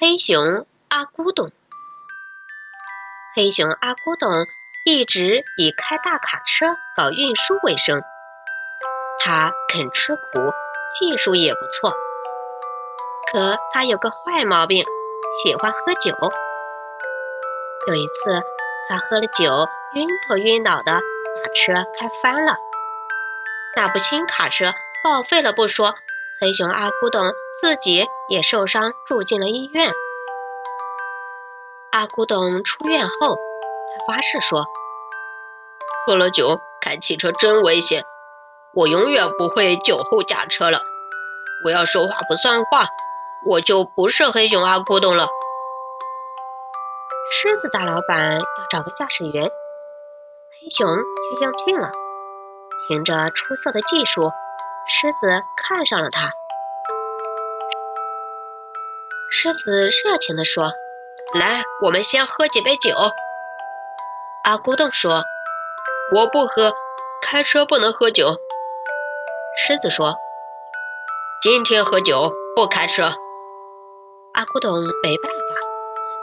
黑熊阿古董。黑熊阿古董一直以开大卡车搞运输为生，他肯吃苦，技术也不错。可他有个坏毛病，喜欢喝酒。有一次，他喝了酒，晕头晕脑的，把车开翻了。那部新卡车报废了不说，黑熊阿古董自己也受伤，住进了医院。阿古董出院后，他发誓说：“喝了酒开汽车真危险，我永远不会酒后驾车了。我要说话不算话，我就不是黑熊阿古董了。”狮子大老板要找个驾驶员，黑熊去应聘了。凭着出色的技术，狮子看上了他。狮子热情地说：“来，我们先喝几杯酒。”阿古董说：“我不喝，开车不能喝酒。”狮子说：“今天喝酒不开车。”阿古董没办法，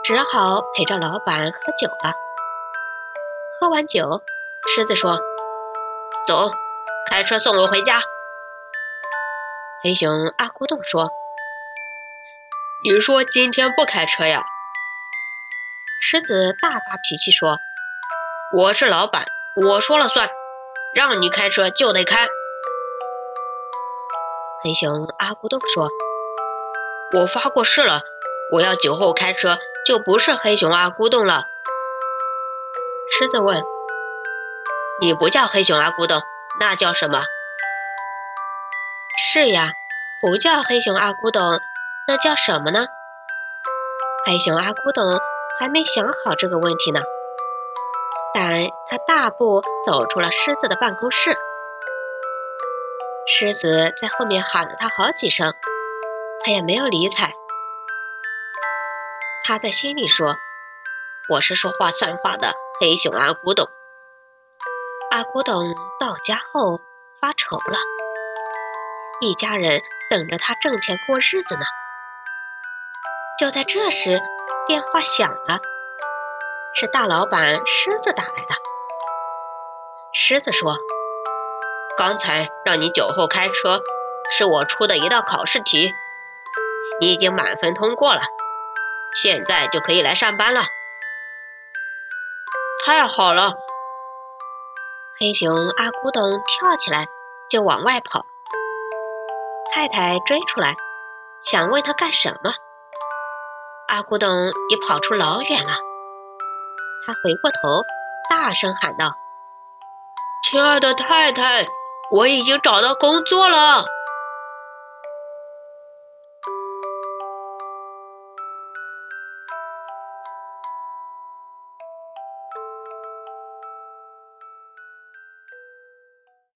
只好陪着老板喝酒了。喝完酒，狮子说。走，开车送我回家。黑熊阿古董说：“你说今天不开车呀？”狮子大发脾气说：“我是老板，我说了算，让你开车就得开。”黑熊阿古董说：“我发过誓了，我要酒后开车就不是黑熊阿古董了。”狮子问。你不叫黑熊阿古董，那叫什么？是呀，不叫黑熊阿古董，那叫什么呢？黑熊阿古董还没想好这个问题呢，但他大步走出了狮子的办公室。狮子在后面喊了他好几声，他也没有理睬。他在心里说：“我是说话算话的黑熊阿古董。”阿古董到家后发愁了，一家人等着他挣钱过日子呢。就在这时，电话响了，是大老板狮子打来的。狮子说：“刚才让你酒后开车，是我出的一道考试题，你已经满分通过了，现在就可以来上班了。”太好了！黑熊阿古董跳起来就往外跑，太太追出来，想问他干什么。阿古董也跑出老远了，他回过头，大声喊道：“亲爱的太太，我已经找到工作了。”